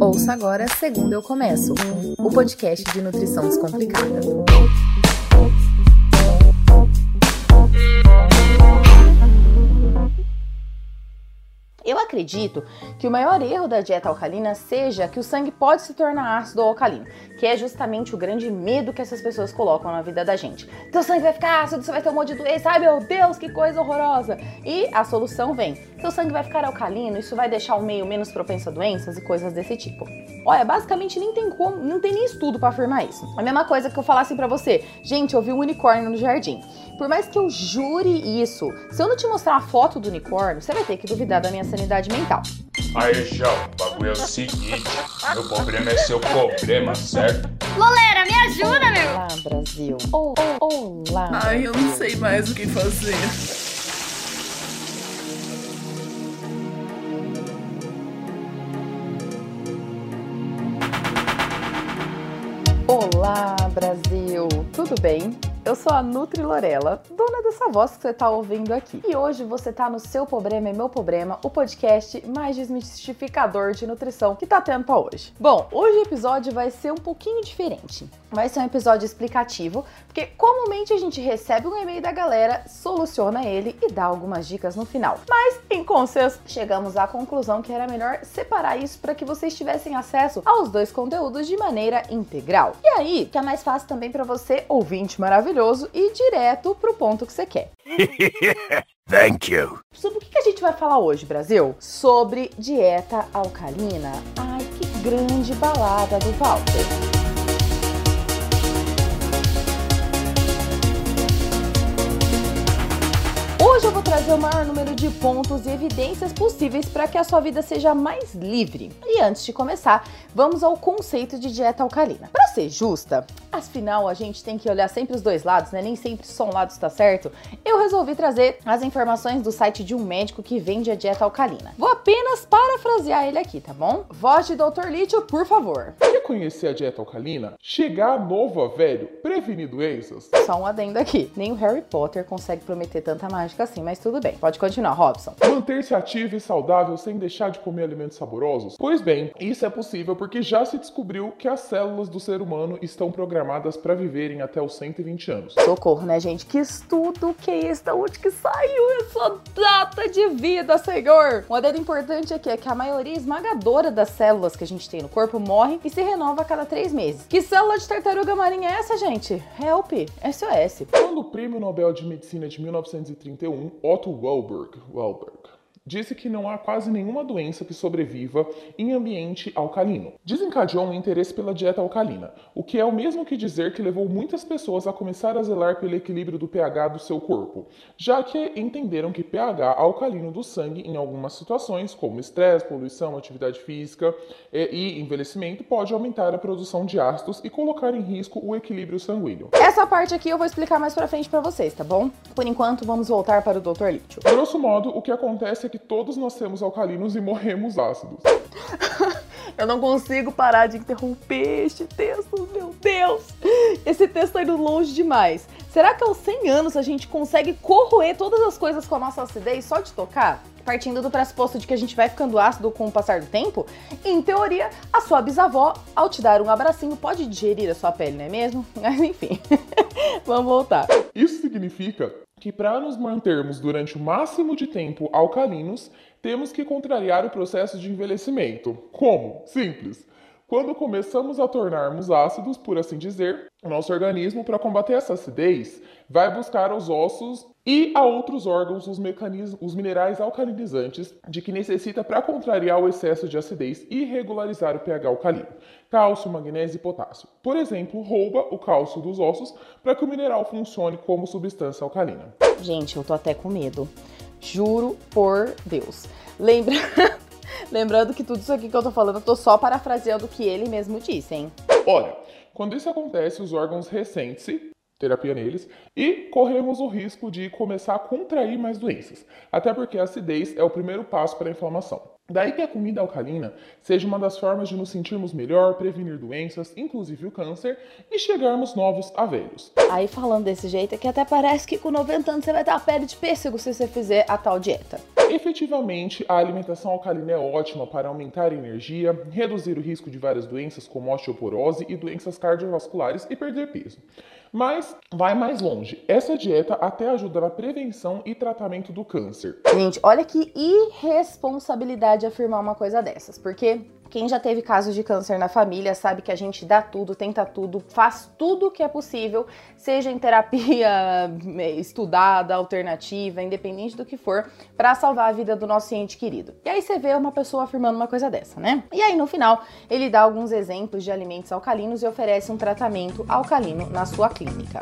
Ouça agora Segundo Eu Começo, o podcast de nutrição descomplicada. Acredito que o maior erro da dieta alcalina seja que o sangue pode se tornar ácido ou alcalino, que é justamente o grande medo que essas pessoas colocam na vida da gente. Teu sangue vai ficar ácido, você vai ter um monte de doença, ai meu Deus, que coisa horrorosa! E a solução vem: seu sangue vai ficar alcalino, isso vai deixar o meio menos propenso a doenças e coisas desse tipo. Olha, basicamente nem tem como, não tem nem estudo para afirmar isso. A mesma coisa que eu falasse para você, gente, eu vi um unicórnio no jardim. Por mais que eu jure isso, se eu não te mostrar a foto do unicórnio, você vai ter que duvidar da minha sanidade mental. Aí, João, o bagulho é o seguinte: meu problema é seu problema, certo? Lolera, me ajuda, meu! Olá, Brasil. Oh, oh, olá. Ai, eu não sei mais o que fazer. Olá, Brasil! Tudo bem? Eu sou a Nutri Lorela, dona dessa voz que você está ouvindo aqui. E hoje você está no Seu Problema é Meu Problema, o podcast mais desmistificador de nutrição que tá tendo pra hoje. Bom, hoje o episódio vai ser um pouquinho diferente. Vai ser um episódio explicativo, porque comumente a gente recebe um e-mail da galera, soluciona ele e dá algumas dicas no final. Mas, em consenso, chegamos à conclusão que era melhor separar isso para que vocês tivessem acesso aos dois conteúdos de maneira integral. E aí, que é mais fácil também para você, ouvinte maravilhoso, e direto pro ponto que você quer. Thank you. Sobre o que a gente vai falar hoje, Brasil? Sobre dieta alcalina. Ai, que grande balada do Walter. Hoje eu vou trazer o maior número de pontos e evidências possíveis para que a sua vida seja mais livre. E antes de começar, vamos ao conceito de dieta alcalina. Para ser justa, afinal a gente tem que olhar sempre os dois lados, né? Nem sempre só um lado está certo. Eu resolvi trazer as informações do site de um médico que vende a dieta alcalina. Vou apenas parafrasear ele aqui, tá bom? Voz de Dr. Lítio, por favor. Conhecer a dieta alcalina? Chegar novo a velho, prevenir doenças? Só um adendo aqui. Nem o Harry Potter consegue prometer tanta mágica assim, mas tudo bem. Pode continuar, Robson. Manter-se ativo e saudável sem deixar de comer alimentos saborosos? Pois bem, isso é possível porque já se descobriu que as células do ser humano estão programadas para viverem até os 120 anos. Socorro, né, gente? Que estudo que é esse? Da onde que saiu essa data de vida, Senhor? Um adendo importante aqui é que a maioria esmagadora das células que a gente tem no corpo morre e se renova a cada três meses. Que célula de tartaruga marinha é essa, gente? Help! SOS. Quando o prêmio Nobel de Medicina de 1931 Otto Warburg, Warburg disse que não há quase nenhuma doença que sobreviva em ambiente alcalino. Desencadeou um interesse pela dieta alcalina, o que é o mesmo que dizer que levou muitas pessoas a começar a zelar pelo equilíbrio do pH do seu corpo, já que entenderam que pH alcalino do sangue em algumas situações, como estresse, poluição, atividade física e envelhecimento, pode aumentar a produção de ácidos e colocar em risco o equilíbrio sanguíneo. Essa parte aqui eu vou explicar mais pra frente para vocês, tá bom? Por enquanto, vamos voltar para o Dr. Lítio. Grosso modo, o que acontece é que todos nascemos alcalinos e morremos ácidos. Eu não consigo parar de interromper este texto, meu Deus! Esse texto tá indo longe demais. Será que aos 100 anos a gente consegue corroer todas as coisas com a nossa acidez só de tocar? Partindo do pressuposto de que a gente vai ficando ácido com o passar do tempo, em teoria, a sua bisavó, ao te dar um abracinho, pode digerir a sua pele, não é mesmo? Mas enfim, vamos voltar. Isso significa que para nos mantermos durante o máximo de tempo alcalinos, temos que contrariar o processo de envelhecimento. Como? Simples. Quando começamos a tornarmos ácidos, por assim dizer, o nosso organismo, para combater essa acidez, vai buscar aos ossos e a outros órgãos os, os minerais alcalinizantes de que necessita para contrariar o excesso de acidez e regularizar o pH alcalino. Cálcio, magnésio e potássio. Por exemplo, rouba o cálcio dos ossos para que o mineral funcione como substância alcalina. Gente, eu tô até com medo. Juro por Deus. Lembra... Lembrando que tudo isso aqui que eu tô falando, eu tô só parafraseando o que ele mesmo disse, hein? Olha, quando isso acontece, os órgãos ressentem-se terapia neles e corremos o risco de começar a contrair mais doenças, até porque a acidez é o primeiro passo para a inflamação. Daí que a comida alcalina seja uma das formas de nos sentirmos melhor, prevenir doenças, inclusive o câncer, e chegarmos novos a velhos. Aí falando desse jeito é que até parece que com 90 anos você vai ter a pele de pêssego se você fizer a tal dieta. Efetivamente, a alimentação alcalina é ótima para aumentar a energia, reduzir o risco de várias doenças como osteoporose e doenças cardiovasculares e perder peso. Mas vai mais longe. Essa dieta até ajuda na prevenção e tratamento do câncer. Gente, olha que irresponsabilidade afirmar uma coisa dessas, porque quem já teve casos de câncer na família sabe que a gente dá tudo, tenta tudo, faz tudo que é possível, seja em terapia estudada, alternativa, independente do que for, para salvar a vida do nosso ente querido. E aí você vê uma pessoa afirmando uma coisa dessa, né? E aí no final ele dá alguns exemplos de alimentos alcalinos e oferece um tratamento alcalino na sua clínica.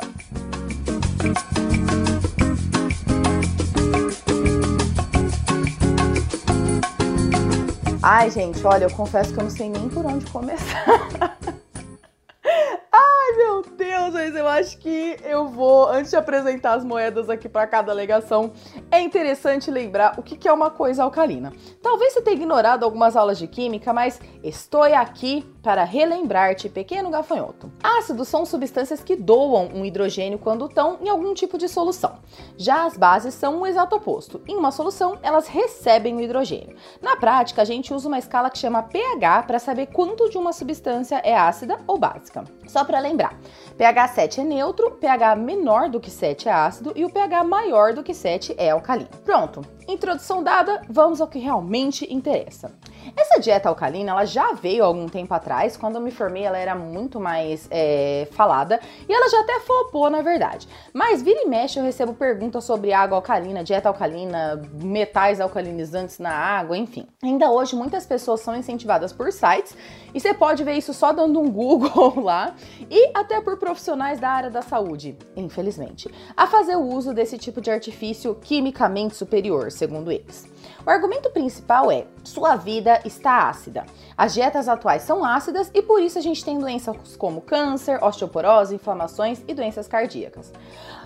Ai, gente, olha, eu confesso que eu não sei nem por onde começar. Ai, meu Deus, mas eu acho que eu vou, antes de apresentar as moedas aqui para cada alegação, é interessante lembrar o que é uma coisa alcalina. Talvez você tenha ignorado algumas aulas de química, mas estou aqui para relembrar-te, pequeno gafanhoto. Ácidos são substâncias que doam um hidrogênio quando estão em algum tipo de solução. Já as bases são o exato oposto. Em uma solução, elas recebem o hidrogênio. Na prática, a gente usa uma escala que chama pH para saber quanto de uma substância é ácida ou básica. Só para lembrar, pH 7 é neutro, pH menor do que 7 é ácido e o pH maior do que 7 é alcalino. Pronto, introdução dada, vamos ao que realmente interessa. Essa dieta alcalina, ela já veio algum tempo atrás, quando eu me formei ela era muito mais é, falada e ela já até flopou, na verdade. Mas vira e mexe eu recebo perguntas sobre água alcalina, dieta alcalina, metais alcalinizantes na água, enfim. Ainda hoje muitas pessoas são incentivadas por sites e você pode ver isso só dando um Google lá e até por profissionais da área da saúde, infelizmente, a fazer o uso desse tipo de artifício quimicamente superior, segundo eles. O argumento principal é: sua vida está ácida. As dietas atuais são ácidas e por isso a gente tem doenças como câncer, osteoporose, inflamações e doenças cardíacas.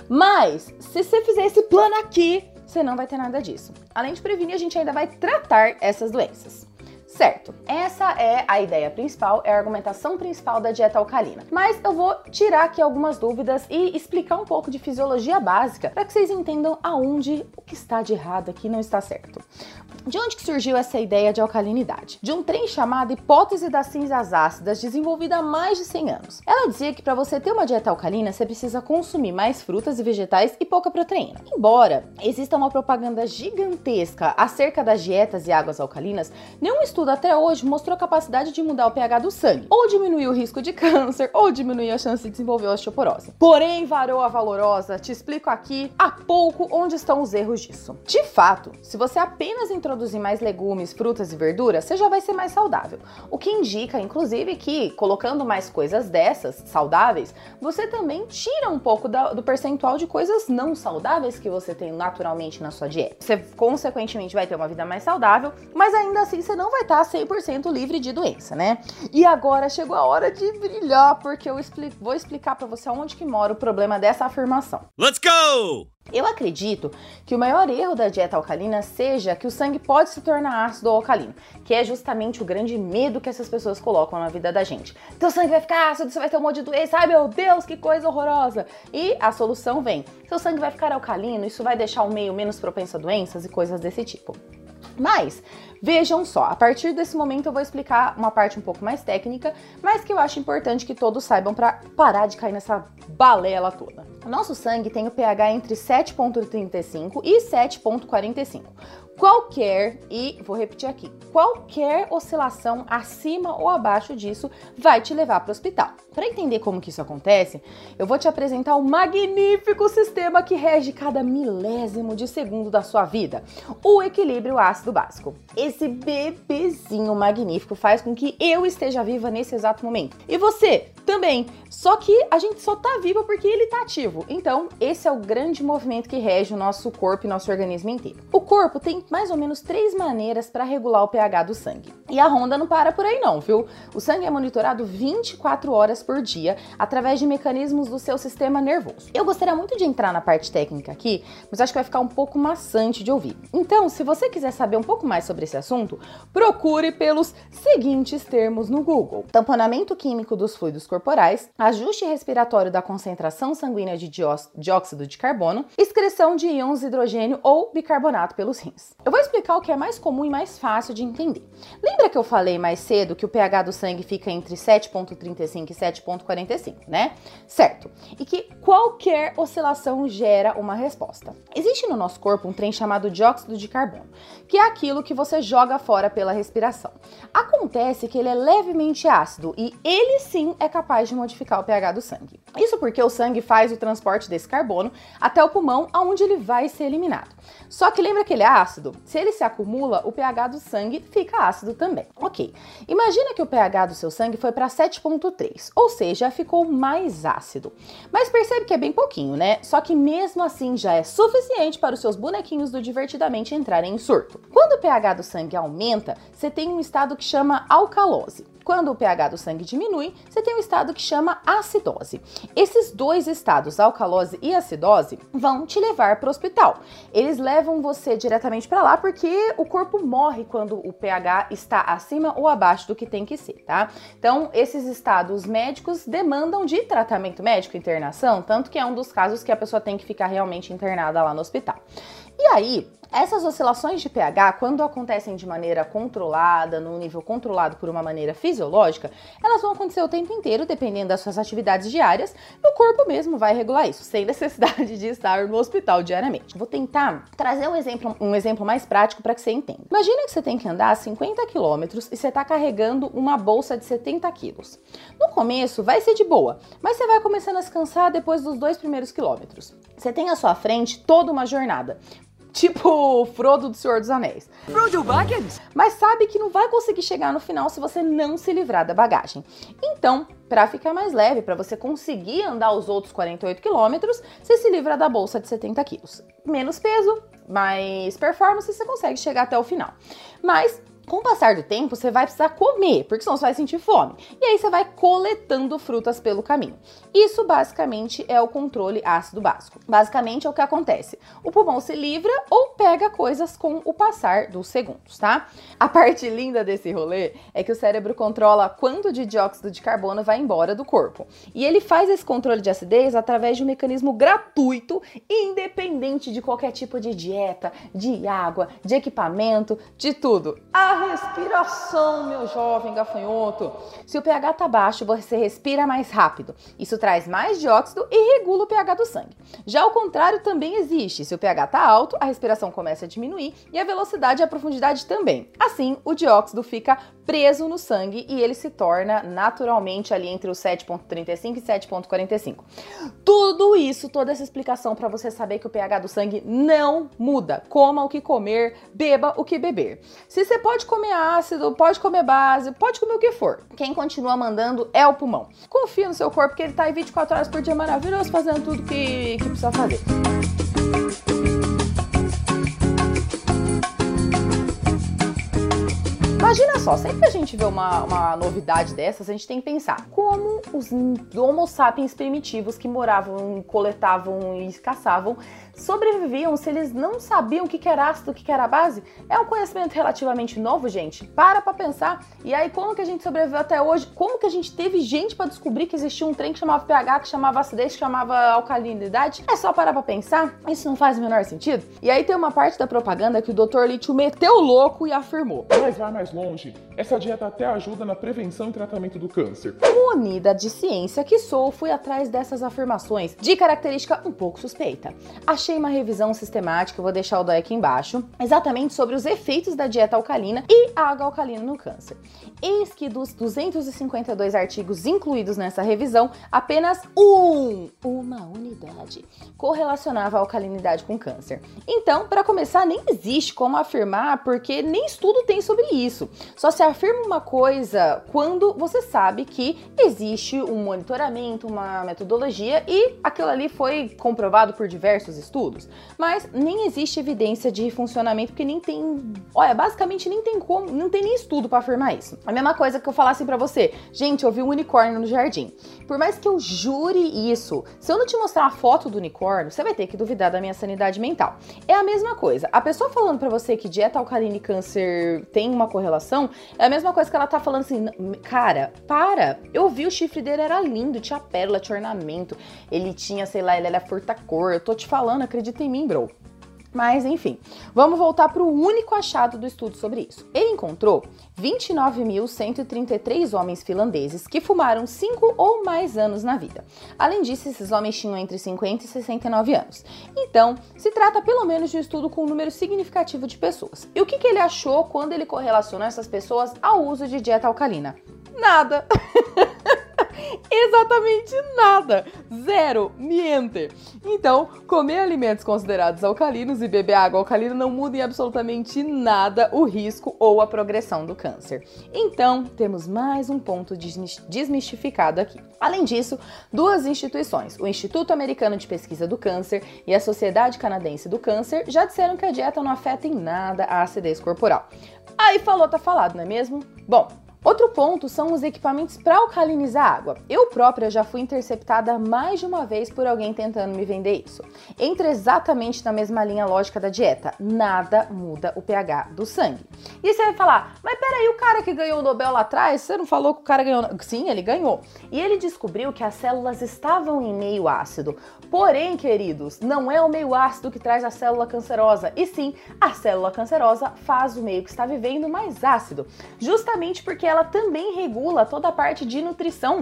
Mas, se você fizer esse plano aqui, você não vai ter nada disso. Além de prevenir, a gente ainda vai tratar essas doenças. Certo, essa é a ideia principal, é a argumentação principal da dieta alcalina. Mas eu vou tirar aqui algumas dúvidas e explicar um pouco de fisiologia básica para que vocês entendam aonde o que está de errado aqui não está certo. De onde que surgiu essa ideia de alcalinidade? De um trem chamado hipótese das cinzas ácidas, desenvolvida há mais de 100 anos. Ela dizia que para você ter uma dieta alcalina, você precisa consumir mais frutas e vegetais e pouca proteína. Embora exista uma propaganda gigantesca acerca das dietas e águas alcalinas, nenhum estudo até hoje mostrou a capacidade de mudar o pH do sangue, ou diminuir o risco de câncer, ou diminuir a chance de desenvolver osteoporose. Porém, varoa valorosa, te explico aqui há pouco onde estão os erros disso. De fato, se você apenas introduzir introduzir mais legumes, frutas e verduras, você já vai ser mais saudável. O que indica, inclusive, que colocando mais coisas dessas saudáveis, você também tira um pouco da, do percentual de coisas não saudáveis que você tem naturalmente na sua dieta. Você, consequentemente, vai ter uma vida mais saudável, mas ainda assim você não vai estar 100% livre de doença, né? E agora chegou a hora de brilhar, porque eu explico, vou explicar para você onde que mora o problema dessa afirmação. Let's go! Eu acredito que o maior erro da dieta alcalina seja que o sangue pode se tornar ácido ou alcalino, que é justamente o grande medo que essas pessoas colocam na vida da gente. Teu sangue vai ficar ácido, você vai ter um monte de doença, ai meu Deus, que coisa horrorosa! E a solução vem: seu sangue vai ficar alcalino, isso vai deixar o meio menos propenso a doenças e coisas desse tipo. Mas vejam só, a partir desse momento eu vou explicar uma parte um pouco mais técnica, mas que eu acho importante que todos saibam para parar de cair nessa balela toda. O nosso sangue tem o pH entre 7.35 e 7.45 qualquer, e vou repetir aqui, qualquer oscilação acima ou abaixo disso vai te levar para o hospital. Para entender como que isso acontece, eu vou te apresentar o um magnífico sistema que rege cada milésimo de segundo da sua vida, o equilíbrio ácido básico. Esse bebezinho magnífico faz com que eu esteja viva nesse exato momento. E você também. Só que a gente só tá viva porque ele tá ativo. Então, esse é o grande movimento que rege o nosso corpo e nosso organismo inteiro. O corpo tem mais ou menos três maneiras para regular o pH do sangue. E a ronda não para por aí não, viu? O sangue é monitorado 24 horas por dia através de mecanismos do seu sistema nervoso. Eu gostaria muito de entrar na parte técnica aqui, mas acho que vai ficar um pouco maçante de ouvir. Então, se você quiser saber um pouco mais sobre assunto, procure pelos seguintes termos no Google: tamponamento químico dos fluidos corporais, ajuste respiratório da concentração sanguínea de dióxido de carbono, excreção de íons hidrogênio ou bicarbonato pelos rins. Eu vou explicar o que é mais comum e mais fácil de entender. Lembra que eu falei mais cedo que o pH do sangue fica entre 7.35 e 7.45, né? Certo. E que qualquer oscilação gera uma resposta. Existe no nosso corpo um trem chamado dióxido de carbono, que é aquilo que você joga fora pela respiração. Acontece que ele é levemente ácido e ele sim é capaz de modificar o pH do sangue. Isso porque o sangue faz o transporte desse carbono até o pulmão, aonde ele vai ser eliminado. Só que lembra que ele é ácido? Se ele se acumula, o pH do sangue fica ácido também. Ok. Imagina que o pH do seu sangue foi para 7.3, ou seja, ficou mais ácido. Mas percebe que é bem pouquinho, né? Só que mesmo assim já é suficiente para os seus bonequinhos do Divertidamente entrarem em surto. Quando o pH do sangue aumenta, você tem um estado que chama alcalose. Quando o pH do sangue diminui, você tem um estado que chama acidose. Esses dois estados, alcalose e acidose, vão te levar para o hospital. Eles levam você diretamente para lá porque o corpo morre quando o pH está acima ou abaixo do que tem que ser, tá? Então, esses estados médicos demandam de tratamento médico, internação, tanto que é um dos casos que a pessoa tem que ficar realmente internada lá no hospital. E aí, essas oscilações de pH, quando acontecem de maneira controlada, num nível controlado por uma maneira fisiológica, elas vão acontecer o tempo inteiro, dependendo das suas atividades diárias, o corpo mesmo vai regular isso, sem necessidade de estar no hospital diariamente. Vou tentar trazer um exemplo, um exemplo mais prático para que você entenda. Imagina que você tem que andar 50 quilômetros e você está carregando uma bolsa de 70 quilos. No começo vai ser de boa, mas você vai começando a se cansar depois dos dois primeiros quilômetros. Você tem à sua frente toda uma jornada Tipo Frodo do Senhor dos Anéis. Frodo Baggins? Mas sabe que não vai conseguir chegar no final se você não se livrar da bagagem. Então, para ficar mais leve, para você conseguir andar os outros 48 quilômetros, você se livra da bolsa de 70 quilos. Menos peso, mais performance, você consegue chegar até o final. Mas com o passar do tempo, você vai precisar comer, porque senão você vai sentir fome. E aí você vai coletando frutas pelo caminho. Isso basicamente é o controle ácido básico. Basicamente é o que acontece. O pulmão se livra ou pega coisas com o passar dos segundos, tá? A parte linda desse rolê é que o cérebro controla quanto de dióxido de carbono vai embora do corpo. E ele faz esse controle de acidez através de um mecanismo gratuito, independente de qualquer tipo de dieta, de água, de equipamento, de tudo. A respiração, meu jovem gafanhoto. Se o pH tá baixo, você respira mais rápido. Isso traz mais dióxido e regula o pH do sangue. Já o contrário também existe. Se o pH tá alto, a respiração começa a diminuir e a velocidade e a profundidade também. Assim, o dióxido fica preso no sangue e ele se torna naturalmente ali entre os 7.35 e 7.45. Tudo isso, toda essa explicação para você saber que o pH do sangue não muda. Coma o que comer, beba o que beber. Se você pode comer ácido, pode comer base, pode comer o que for. Quem continua mandando é o pulmão. Confia no seu corpo que ele tá aí 24 horas por dia maravilhoso fazendo tudo que, que precisa fazer. Imagina só, sempre que a gente vê uma, uma novidade dessas, a gente tem que pensar como os Homo sapiens primitivos que moravam, coletavam e caçavam sobreviviam se eles não sabiam o que era ácido, o que era base? É um conhecimento relativamente novo, gente. Para pra pensar. E aí, como que a gente sobreviveu até hoje? Como que a gente teve gente para descobrir que existia um trem que chamava pH, que chamava acidez, que chamava alcalinidade? É só parar pra pensar? Isso não faz o menor sentido? E aí tem uma parte da propaganda que o Dr. Lítio meteu louco e afirmou. Mas vai mais longe. Essa dieta até ajuda na prevenção e tratamento do câncer. Unida de ciência que sou, fui atrás dessas afirmações de característica um pouco suspeita. Achei achei uma revisão sistemática, vou deixar o dói aqui embaixo, exatamente sobre os efeitos da dieta alcalina e água alcalina no câncer. Eis que dos 252 artigos incluídos nessa revisão, apenas um, uma unidade, correlacionava a alcalinidade com câncer. Então, para começar, nem existe como afirmar, porque nem estudo tem sobre isso. Só se afirma uma coisa quando você sabe que existe um monitoramento, uma metodologia e aquilo ali foi comprovado por diversos estudos estudos, mas nem existe evidência de funcionamento porque nem tem, olha, basicamente nem tem como, não tem nem estudo para afirmar isso. A mesma coisa que eu falasse para você, gente, eu vi um unicórnio no jardim. Por mais que eu jure isso, se eu não te mostrar a foto do unicórnio, você vai ter que duvidar da minha sanidade mental. É a mesma coisa. A pessoa falando para você que dieta alcalina e câncer tem uma correlação, é a mesma coisa que ela tá falando assim, cara, para. Eu vi o chifre dele era lindo, tinha pérola, tinha ornamento, ele tinha, sei lá, ele era furta-cor. Eu tô te falando, acredita em mim, bro. Mas enfim, vamos voltar para o único achado do estudo sobre isso. Ele encontrou 29.133 homens finlandeses que fumaram 5 ou mais anos na vida. Além disso, esses homens tinham entre 50 e 69 anos. Então, se trata pelo menos de um estudo com um número significativo de pessoas. E o que, que ele achou quando ele correlacionou essas pessoas ao uso de dieta alcalina? Nada! Exatamente nada. Zero. Niente. Então, comer alimentos considerados alcalinos e beber água alcalina não muda em absolutamente nada o risco ou a progressão do câncer. Então, temos mais um ponto desmistificado aqui. Além disso, duas instituições, o Instituto Americano de Pesquisa do Câncer e a Sociedade Canadense do Câncer, já disseram que a dieta não afeta em nada a acidez corporal. Aí falou, tá falado, não é mesmo? Bom, Outro ponto são os equipamentos para alcalinizar água. Eu própria já fui interceptada mais de uma vez por alguém tentando me vender isso. Entra exatamente na mesma linha lógica da dieta. Nada muda o pH do sangue. E você vai falar, mas peraí, o cara que ganhou o Nobel lá atrás, você não falou que o cara ganhou? Sim, ele ganhou. E ele descobriu que as células estavam em meio ácido. Porém, queridos, não é o meio ácido que traz a célula cancerosa, e sim a célula cancerosa faz o meio que está vivendo mais ácido, justamente porque ela também regula toda a parte de nutrição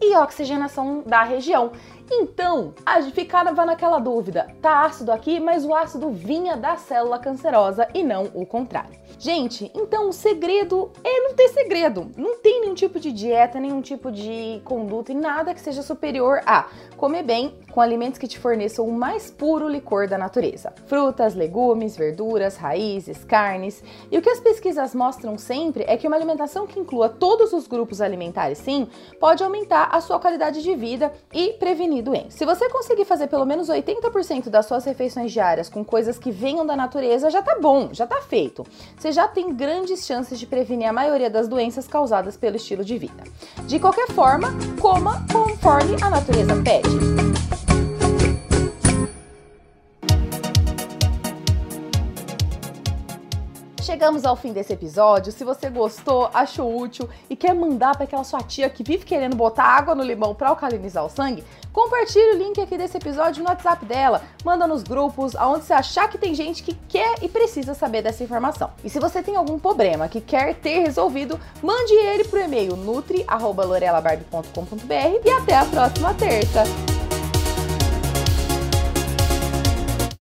e oxigenação da região. Então, a ficava naquela dúvida, tá ácido aqui, mas o ácido vinha da célula cancerosa e não o contrário. Gente, então o segredo é não ter segredo. Não tem nenhum tipo de dieta, nenhum tipo de conduta e nada que seja superior a comer bem com alimentos que te forneçam o mais puro licor da natureza. Frutas, legumes, verduras, raízes, carnes. E o que as pesquisas mostram sempre é que uma alimentação que inclua todos os grupos alimentares, sim, pode aumentar a sua qualidade de vida e prevenir doenças. Se você conseguir fazer pelo menos 80% das suas refeições diárias com coisas que venham da natureza, já tá bom, já tá feito. Já tem grandes chances de prevenir a maioria das doenças causadas pelo estilo de vida. De qualquer forma, coma conforme a natureza pede. Chegamos ao fim desse episódio. Se você gostou, achou útil e quer mandar para aquela sua tia que vive querendo botar água no limão para alcalinizar o sangue, compartilhe o link aqui desse episódio no WhatsApp dela, manda nos grupos, aonde você achar que tem gente que quer e precisa saber dessa informação. E se você tem algum problema que quer ter resolvido, mande ele pro e-mail nutri@lorelabarbie.com.br e até a próxima terça.